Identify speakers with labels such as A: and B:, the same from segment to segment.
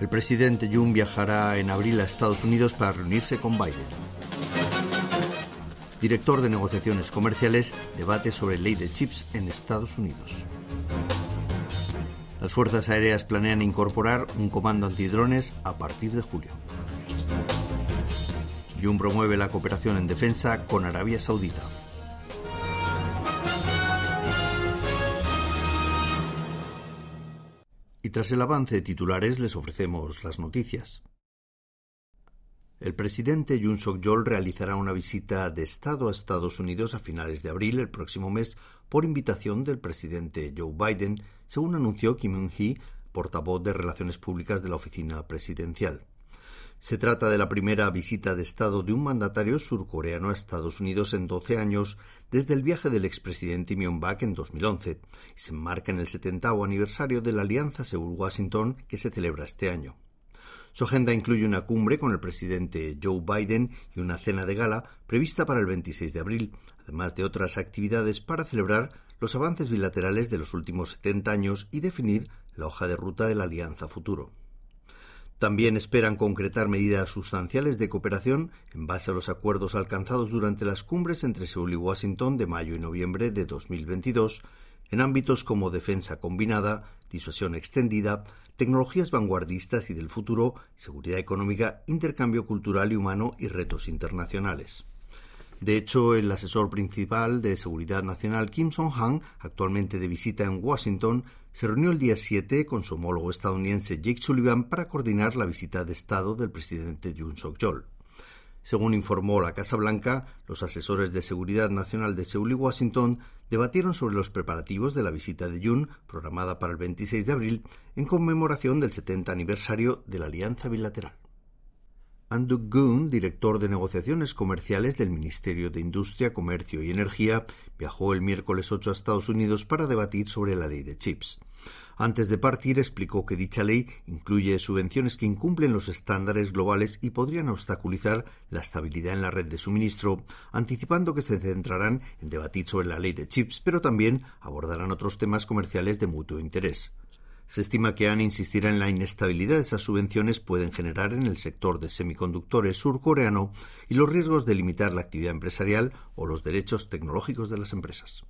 A: El presidente Jun viajará en abril a Estados Unidos para reunirse con Biden director de negociaciones comerciales, debate sobre ley de chips en Estados Unidos. Las Fuerzas Aéreas planean incorporar un comando antidrones a partir de julio. Jun promueve la cooperación en defensa con Arabia Saudita. Y tras el avance de titulares les ofrecemos las noticias. El presidente Yoon Suk-yeol realizará una visita de Estado a Estados Unidos a finales de abril el próximo mes por invitación del presidente Joe Biden, según anunció Kim Eun-hee, portavoz de Relaciones Públicas de la Oficina Presidencial. Se trata de la primera visita de Estado de un mandatario surcoreano a Estados Unidos en 12 años desde el viaje del expresidente Myung-bak en 2011 y se enmarca en el 70 aniversario de la Alianza Seúl-Washington que se celebra este año. Su agenda incluye una cumbre con el presidente Joe Biden y una cena de gala prevista para el 26 de abril, además de otras actividades para celebrar los avances bilaterales de los últimos 70 años y definir la hoja de ruta de la Alianza Futuro. También esperan concretar medidas sustanciales de cooperación en base a los acuerdos alcanzados durante las cumbres entre Seúl y Washington de mayo y noviembre de 2022 en ámbitos como defensa combinada, disuasión extendida, tecnologías vanguardistas y del futuro, seguridad económica, intercambio cultural y humano y retos internacionales. De hecho, el asesor principal de Seguridad Nacional Kim Song-han, actualmente de visita en Washington, se reunió el día 7 con su homólogo estadounidense Jake Sullivan para coordinar la visita de Estado del presidente Yoon Suk-yeol. Según informó la Casa Blanca, los asesores de seguridad nacional de Seúl y Washington debatieron sobre los preparativos de la visita de Jun, programada para el 26 de abril, en conmemoración del 70 aniversario de la Alianza Bilateral. Andrew Goon, director de negociaciones comerciales del Ministerio de Industria, Comercio y Energía, viajó el miércoles 8 a Estados Unidos para debatir sobre la ley de chips. Antes de partir, explicó que dicha ley incluye subvenciones que incumplen los estándares globales y podrían obstaculizar la estabilidad en la red de suministro, anticipando que se centrarán en debatir sobre la ley de chips, pero también abordarán otros temas comerciales de mutuo interés. Se estima que AN insistirá en la inestabilidad de esas subvenciones pueden generar en el sector de semiconductores surcoreano y los riesgos de limitar la actividad empresarial o los derechos tecnológicos de las empresas.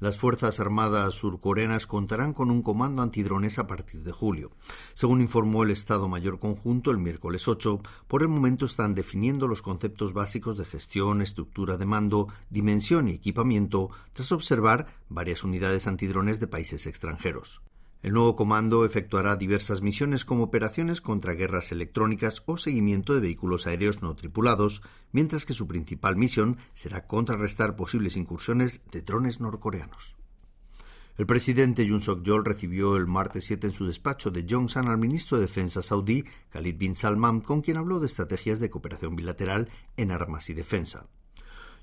A: Las Fuerzas Armadas surcoreanas contarán con un comando antidrones a partir de julio. Según informó el Estado Mayor Conjunto el miércoles 8, por el momento están definiendo los conceptos básicos de gestión, estructura de mando, dimensión y equipamiento, tras observar varias unidades antidrones de países extranjeros. El nuevo comando efectuará diversas misiones como operaciones contra guerras electrónicas o seguimiento de vehículos aéreos no tripulados, mientras que su principal misión será contrarrestar posibles incursiones de drones norcoreanos. El presidente Yoon Suk-yeol recibió el martes 7 en su despacho de Jongsan al ministro de Defensa saudí, Khalid bin Salman, con quien habló de estrategias de cooperación bilateral en armas y defensa.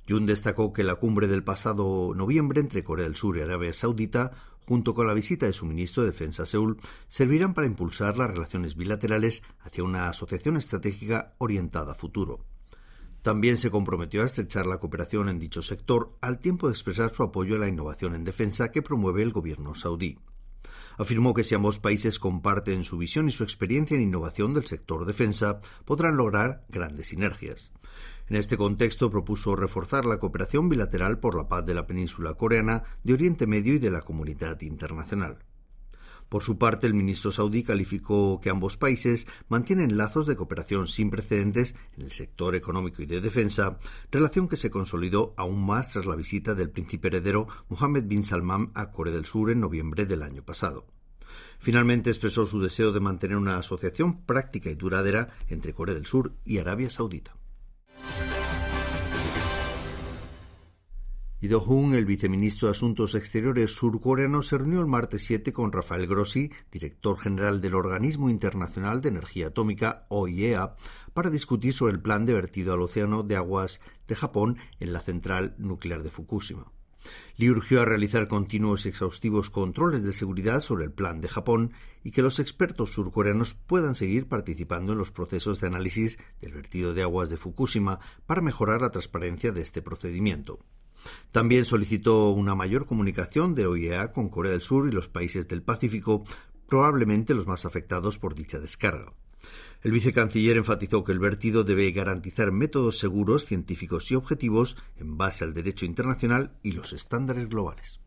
A: Jun destacó que la cumbre del pasado noviembre entre Corea del Sur y Arabia Saudita junto con la visita de su ministro de Defensa a Seúl, servirán para impulsar las relaciones bilaterales hacia una asociación estratégica orientada a futuro. También se comprometió a estrechar la cooperación en dicho sector al tiempo de expresar su apoyo a la innovación en defensa que promueve el gobierno saudí. Afirmó que si ambos países comparten su visión y su experiencia en innovación del sector defensa, podrán lograr grandes sinergias. En este contexto propuso reforzar la cooperación bilateral por la paz de la península coreana, de Oriente Medio y de la comunidad internacional. Por su parte, el ministro saudí calificó que ambos países mantienen lazos de cooperación sin precedentes en el sector económico y de defensa, relación que se consolidó aún más tras la visita del príncipe heredero Mohammed bin Salman a Corea del Sur en noviembre del año pasado. Finalmente expresó su deseo de mantener una asociación práctica y duradera entre Corea del Sur y Arabia Saudita. Y Do-hun, el viceministro de Asuntos Exteriores surcoreano, se reunió el martes 7 con Rafael Grossi, director general del Organismo Internacional de Energía Atómica, OIEA, para discutir sobre el plan de vertido al océano de aguas de Japón en la central nuclear de Fukushima. Le urgió a realizar continuos y exhaustivos controles de seguridad sobre el plan de Japón y que los expertos surcoreanos puedan seguir participando en los procesos de análisis del vertido de aguas de Fukushima para mejorar la transparencia de este procedimiento. También solicitó una mayor comunicación de OIEA con Corea del Sur y los países del Pacífico, probablemente los más afectados por dicha descarga. El vicecanciller enfatizó que el vertido debe garantizar métodos seguros, científicos y objetivos en base al derecho internacional y los estándares globales.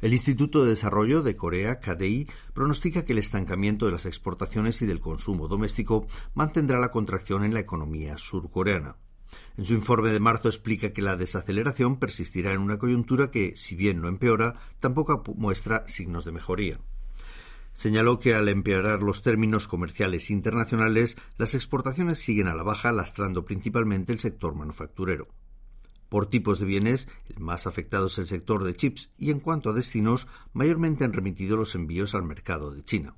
A: El Instituto de Desarrollo de Corea, KDI, pronostica que el estancamiento de las exportaciones y del consumo doméstico mantendrá la contracción en la economía surcoreana. En su informe de marzo explica que la desaceleración persistirá en una coyuntura que, si bien no empeora, tampoco muestra signos de mejoría. Señaló que al empeorar los términos comerciales internacionales, las exportaciones siguen a la baja, lastrando principalmente el sector manufacturero. Por tipos de bienes, el más afectado es el sector de chips y en cuanto a destinos, mayormente han remitido los envíos al mercado de China.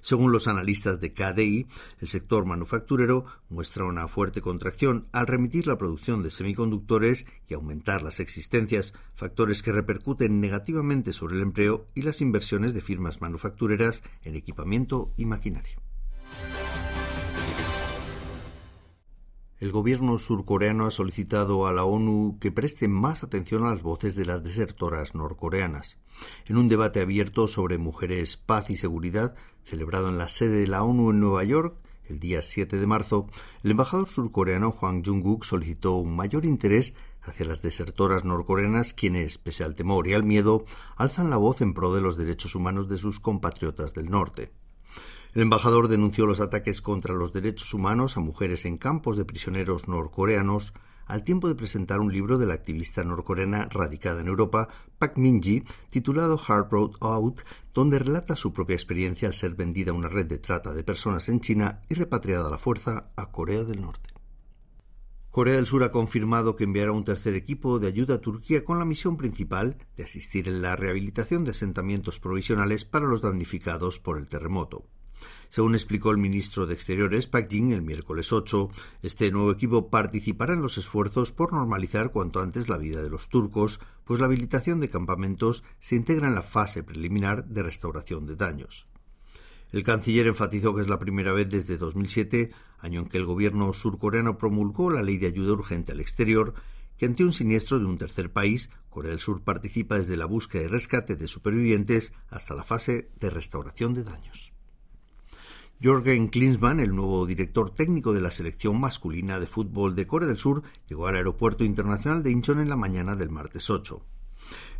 A: Según los analistas de KDI, el sector manufacturero muestra una fuerte contracción al remitir la producción de semiconductores y aumentar las existencias, factores que repercuten negativamente sobre el empleo y las inversiones de firmas manufactureras en equipamiento y maquinaria. El gobierno surcoreano ha solicitado a la ONU que preste más atención a las voces de las desertoras norcoreanas. En un debate abierto sobre mujeres, paz y seguridad, celebrado en la sede de la ONU en Nueva York, el día 7 de marzo, el embajador surcoreano Hwang Jung-guk solicitó un mayor interés hacia las desertoras norcoreanas quienes, pese al temor y al miedo, alzan la voz en pro de los derechos humanos de sus compatriotas del norte. El embajador denunció los ataques contra los derechos humanos a mujeres en campos de prisioneros norcoreanos al tiempo de presentar un libro de la activista norcoreana radicada en Europa, Pak Min-ji, titulado Hard Road Out, donde relata su propia experiencia al ser vendida a una red de trata de personas en China y repatriada a la fuerza a Corea del Norte. Corea del Sur ha confirmado que enviará un tercer equipo de ayuda a Turquía con la misión principal de asistir en la rehabilitación de asentamientos provisionales para los damnificados por el terremoto. Según explicó el ministro de Exteriores, Pak Jin, el miércoles 8, este nuevo equipo participará en los esfuerzos por normalizar cuanto antes la vida de los turcos, pues la habilitación de campamentos se integra en la fase preliminar de restauración de daños. El canciller enfatizó que es la primera vez desde 2007, año en que el gobierno surcoreano promulgó la ley de ayuda urgente al exterior, que ante un siniestro de un tercer país, Corea del Sur participa desde la búsqueda y rescate de supervivientes hasta la fase de restauración de daños. Jorgen Klinsmann, el nuevo director técnico de la selección masculina de fútbol de Corea del Sur, llegó al aeropuerto internacional de Incheon en la mañana del martes 8.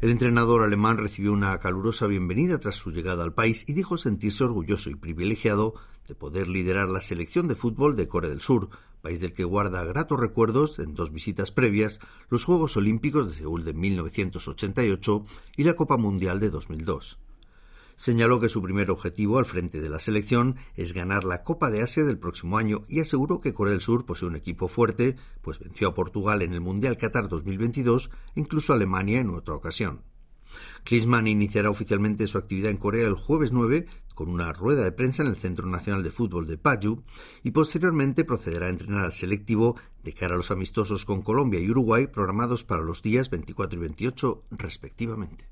A: El entrenador alemán recibió una calurosa bienvenida tras su llegada al país y dijo sentirse orgulloso y privilegiado de poder liderar la selección de fútbol de Corea del Sur, país del que guarda gratos recuerdos en dos visitas previas, los Juegos Olímpicos de Seúl de 1988 y la Copa Mundial de 2002 señaló que su primer objetivo al frente de la selección es ganar la Copa de Asia del próximo año y aseguró que Corea del Sur posee un equipo fuerte, pues venció a Portugal en el Mundial Qatar 2022 e incluso a Alemania en otra ocasión. Klinsmann iniciará oficialmente su actividad en Corea el jueves 9 con una rueda de prensa en el Centro Nacional de Fútbol de Paju y posteriormente procederá a entrenar al selectivo de cara a los amistosos con Colombia y Uruguay programados para los días 24 y 28 respectivamente.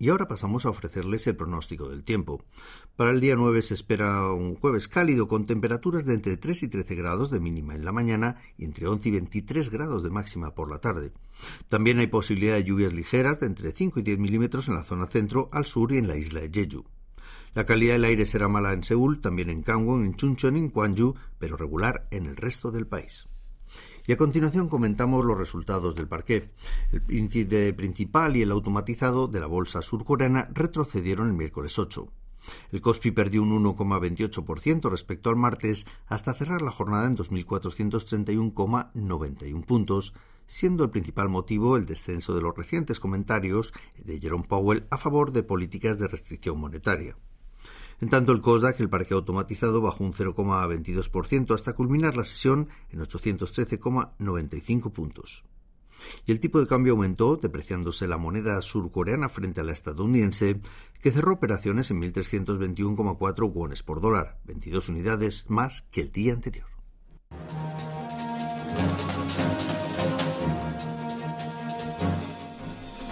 A: Y ahora pasamos a ofrecerles el pronóstico del tiempo. Para el día 9 se espera un jueves cálido con temperaturas de entre 3 y 13 grados de mínima en la mañana y entre 11 y 23 grados de máxima por la tarde. También hay posibilidad de lluvias ligeras de entre 5 y 10 milímetros en la zona centro, al sur y en la isla de Jeju. La calidad del aire será mala en Seúl, también en Gangwon, en Chuncheon y en Gwangju, pero regular en el resto del país. Y a continuación comentamos los resultados del parqué. El principal y el automatizado de la bolsa surcoreana retrocedieron el miércoles 8. El Kospi perdió un 1,28% respecto al martes hasta cerrar la jornada en 2.431,91 puntos, siendo el principal motivo el descenso de los recientes comentarios de Jerome Powell a favor de políticas de restricción monetaria. En tanto, el COSDAC, el parque automatizado, bajó un 0,22% hasta culminar la sesión en 813,95 puntos. Y el tipo de cambio aumentó, depreciándose la moneda surcoreana frente a la estadounidense, que cerró operaciones en 1.321,4 wones por dólar, 22 unidades más que el día anterior.